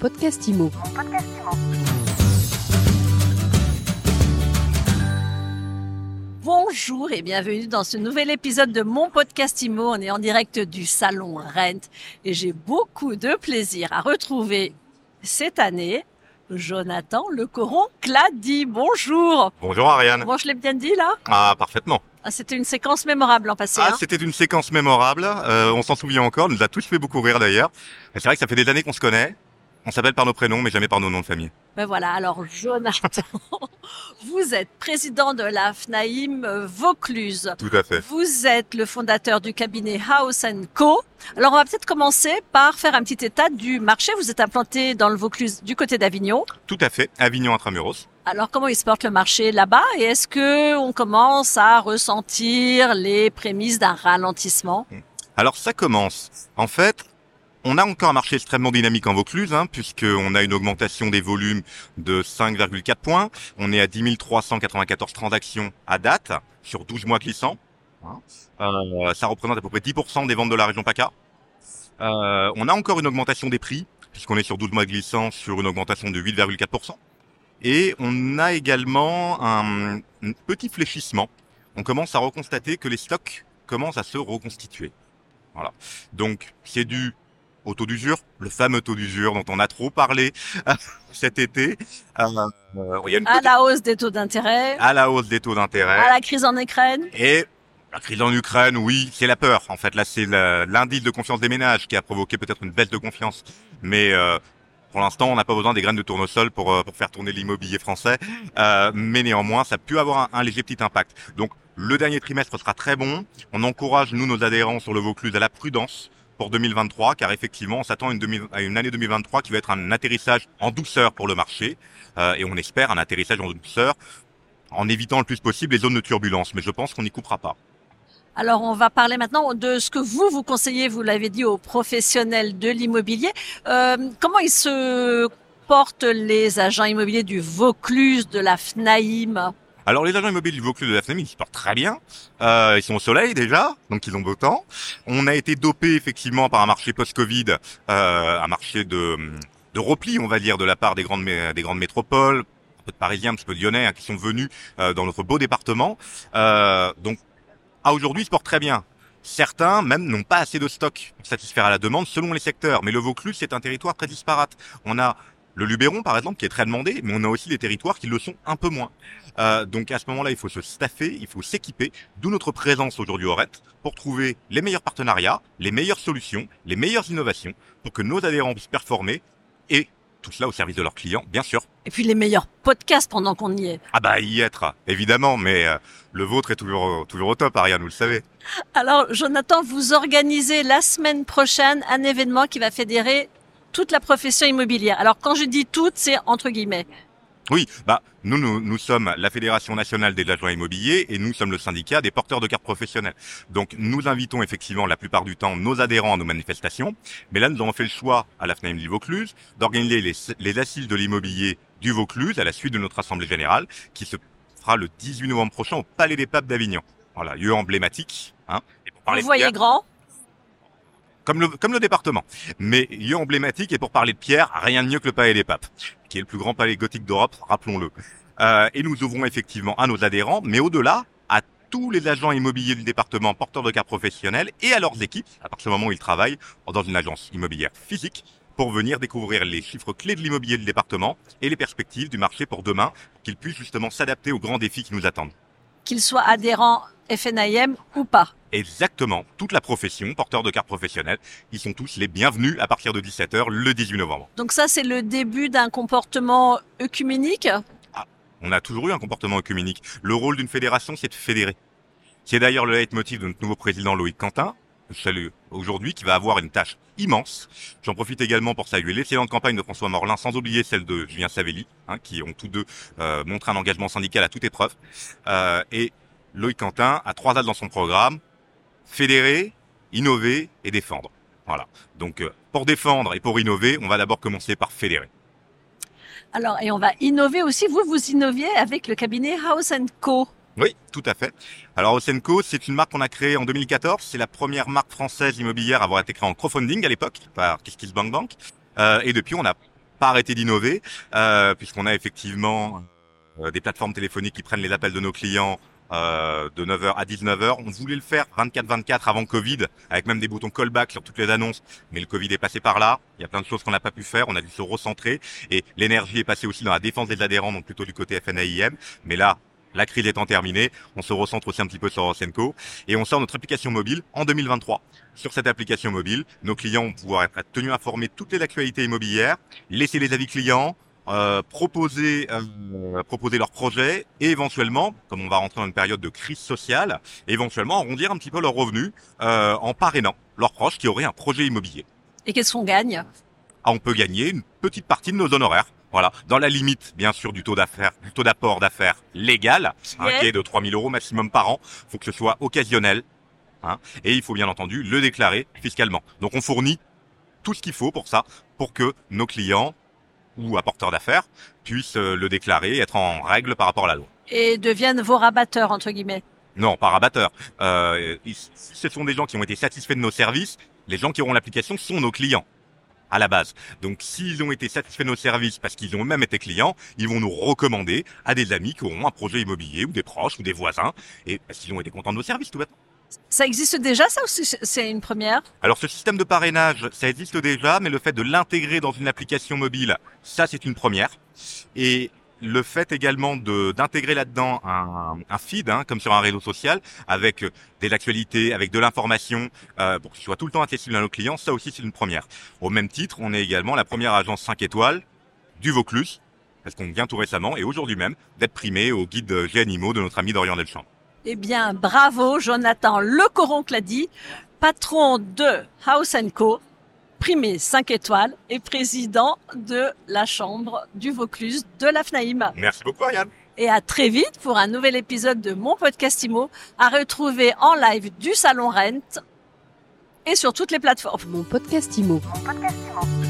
podcast IMO. Bonjour et bienvenue dans ce nouvel épisode de mon podcast IMO. On est en direct du salon Rent et j'ai beaucoup de plaisir à retrouver cette année Jonathan Le Coron Clady. Bonjour. Bonjour Ariane. Bon, je l'ai bien dit là? Ah, parfaitement. ah, C'était une séquence mémorable l'an passé. Ah, hein? c'était une séquence mémorable. Euh, on s'en souvient encore. Nous a tous fait beaucoup rire d'ailleurs. C'est vrai que ça fait des années qu'on se connaît. On s'appelle par nos prénoms, mais jamais par nos noms de famille. Ben voilà, alors Jonathan, vous êtes président de la FNAIM Vaucluse. Tout à fait. Vous êtes le fondateur du cabinet House Co. Alors on va peut-être commencer par faire un petit état du marché. Vous êtes implanté dans le Vaucluse du côté d'Avignon. Tout à fait. Avignon Intramuros. Alors comment il se porte le marché là-bas? Et est-ce que on commence à ressentir les prémices d'un ralentissement? Alors ça commence. En fait, on a encore un marché extrêmement dynamique en Vaucluse, hein, puisqu'on a une augmentation des volumes de 5,4 points. On est à 10 394 transactions à date sur 12 mois glissants. Euh, ça représente à peu près 10% des ventes de la région PACA. Euh, on a encore une augmentation des prix, puisqu'on est sur 12 mois glissants sur une augmentation de 8,4%. Et on a également un, un petit fléchissement. On commence à reconstater que les stocks commencent à se reconstituer. Voilà. Donc, c'est dû au taux d'usure, le fameux taux d'usure dont on a trop parlé cet été. Euh, euh, il y a une À petite- la hausse des taux d'intérêt, à la hausse des taux d'intérêt. à la crise en Ukraine. Et la crise en Ukraine, oui, c'est la peur. En fait, là, c'est l'indice de confiance des ménages qui a provoqué peut-être une baisse de confiance. Mais euh, pour l'instant, on n'a pas besoin des graines de tournesol pour, euh, pour faire tourner l'immobilier français. Euh, mais néanmoins, ça peut avoir un, un léger petit impact. Donc, le dernier trimestre sera très bon. On encourage, nous, nos adhérents sur le Vaucluse à la prudence pour 2023, car effectivement, on s'attend à une, année 2023 qui va être un atterrissage en douceur pour le marché. Euh, et on espère un atterrissage en douceur en évitant le plus possible les zones de turbulence. Mais je pense qu'on n'y coupera pas. Alors, on va parler maintenant de ce que vous, vous conseillez, vous l'avez dit, aux professionnels de l'immobilier. Euh, comment ils se portent les agents immobiliers du Vaucluse, de la FNAIM Alors les agents immobiliers du Vaucluse de la FNAIM, ils se portent très bien. Euh, ils sont au soleil déjà, donc ils ont beau temps. On a été dopé effectivement par un marché post-Covid, euh, un marché de, de repli, on va dire, de la part des grandes, des grandes métropoles, un peu de Parisiens, un petit peu de Lyonnais, hein, qui sont venus euh, dans notre beau département. Euh, donc à aujourd'hui, ils se portent très bien. Certains même n'ont pas assez de stock pour satisfaire à la demande selon les secteurs. Mais le Vaucluse, c'est un territoire très disparate. On a le Luberon, par exemple, qui est très demandé, mais on a aussi des territoires qui le sont un peu moins. Euh, donc à ce moment-là, il faut se staffer, il faut s'équiper, d'où notre présence aujourd'hui au RET, pour trouver les meilleurs partenariats, les meilleures solutions, les meilleures innovations, pour que nos adhérents puissent performer, et tout cela au service de leurs clients, bien sûr. et puis les meilleurs podcasts pendant qu'on y est. Ah bah y être, évidemment, mais euh, le vôtre est toujours, au- toujours au top, Ariane, vous le savez. Alors, Jonathan, vous organisez la semaine prochaine un événement qui va fédérer toute la profession immobilière. Alors, quand je dis toute, c'est entre guillemets. Oui, bah nous, nous nous sommes la Fédération nationale des agents immobiliers et nous sommes le syndicat des porteurs de cartes professionnelles. Donc nous invitons effectivement la plupart du temps nos adhérents à nos manifestations, mais là nous avons fait le choix à la FNAIM du Vaucluse d'organiser les, les assises de l'immobilier du Vaucluse à la suite de notre assemblée générale qui se fera le 18 novembre prochain au Palais des Papes d'Avignon. Voilà, lieu emblématique. Hein, et pour parler Vous de voyez grand. Comme le, comme le département. Mais lieu emblématique et pour parler de Pierre, rien de mieux que le Palais des Papes, qui est le plus grand palais gothique d'Europe, rappelons-le. Euh, et nous ouvrons effectivement à nos adhérents, mais au-delà, à tous les agents immobiliers du département porteurs de cartes professionnelles et à leurs équipes, à partir du moment où ils travaillent dans une agence immobilière physique, pour venir découvrir les chiffres clés de l'immobilier du département et les perspectives du marché pour demain, qu'ils puissent justement s'adapter aux grands défis qui nous attendent. Qu'ils soient adhérents FNIM ou pas. Exactement, toute la profession, porteurs de cartes professionnelles, ils sont tous les bienvenus à partir de 17h le 18 novembre. Donc ça, c'est le début d'un comportement œcuménique? On a toujours eu un comportement œcuménique. Le rôle d'une fédération, c'est de fédérer. C'est d'ailleurs le leitmotiv de notre nouveau président Loïc Quentin, salue aujourd'hui, qui va avoir une tâche immense. J'en profite également pour saluer l'excellente campagne de François Morlin, sans oublier celle de Julien Savelli, hein, qui ont tous deux euh, montré un engagement syndical à toute épreuve. Euh, et Loïc Quentin a trois axes dans son programme fédérer, innover et défendre. Voilà. Donc, euh, pour défendre et pour innover, on va d'abord commencer par fédérer. Alors, et on va innover aussi. Vous, vous innoviez avec le cabinet House Co. Oui, tout à fait. Alors Osenco, c'est une marque qu'on a créée en 2014. C'est la première marque française immobilière à avoir été créée en crowdfunding à l'époque par KissKissBankBank. Euh, et depuis, on a pas arrêté d'innover, euh, puisqu'on a effectivement euh, des plateformes téléphoniques qui prennent les appels de nos clients euh, de 9h à 19h. On voulait le faire 24-24 avant Covid, avec même des boutons callback sur toutes les annonces, mais le Covid est passé par là. Il y a plein de choses qu'on n'a pas pu faire. On a dû se recentrer et l'énergie est passée aussi dans la défense des adhérents, donc plutôt du côté FNAIM. Mais là, la crise étant terminée, on se recentre aussi un petit peu sur Rosenco et on sort notre application mobile en 2023. Sur cette application mobile, nos clients vont pouvoir être tenus informés de toutes les actualités immobilières, laisser les avis clients, euh, proposer euh, proposer leurs projets et éventuellement, comme on va rentrer dans une période de crise sociale, éventuellement arrondir un petit peu leurs revenus euh, en parrainant leurs proches qui auraient un projet immobilier. Et qu'est-ce qu'on gagne? Ah, On peut gagner une petite partie de nos honoraires. Voilà, dans la limite, bien sûr, du taux d'affaires, du taux d'apport d'affaires légal, hein, qui est de 3000 euros maximum par an. faut que ce soit occasionnel. Hein, et il faut bien entendu le déclarer fiscalement. Donc on fournit tout ce qu'il faut pour ça, pour que nos clients ou apporteurs d'affaires puissent euh, le déclarer, être en règle par rapport à la loi. Et deviennent vos rabatteurs, entre guillemets Non, pas rabatteurs. Euh, ce sont des gens qui ont été satisfaits de nos services. Les gens qui auront l'application sont nos clients à la base. Donc s'ils ont été satisfaits de nos services parce qu'ils ont même été clients, ils vont nous recommander à des amis qui auront un projet immobilier ou des proches ou des voisins et parce qu'ils ont été contents de nos services tout bêtement. Ça existe déjà, ça, ou c'est une première? Alors, ce système de parrainage, ça existe déjà, mais le fait de l'intégrer dans une application mobile, ça, c'est une première. Et le fait également d'intégrer là-dedans un, un feed, hein, comme sur un réseau social, avec des actualités, avec de l'information, euh, pour que ce soit tout le temps accessible à nos clients, ça aussi c'est une première. Au même titre, on est également la première agence 5 étoiles du Vaucluse, parce qu'on vient tout récemment, et aujourd'hui même, d'être primé au guide G-Animaux de notre ami Dorian Delchamp. Eh bien, bravo Jonathan Lecoron Clady, patron de House Co, primé 5 étoiles et président de la Chambre du Vaucluse de la FNAIM. Merci beaucoup Ariane. Et à très vite pour un nouvel épisode de mon podcast IMO à retrouver en live du Salon Rent et sur toutes les plateformes. Mon podcast IMO. Mon podcast IMO.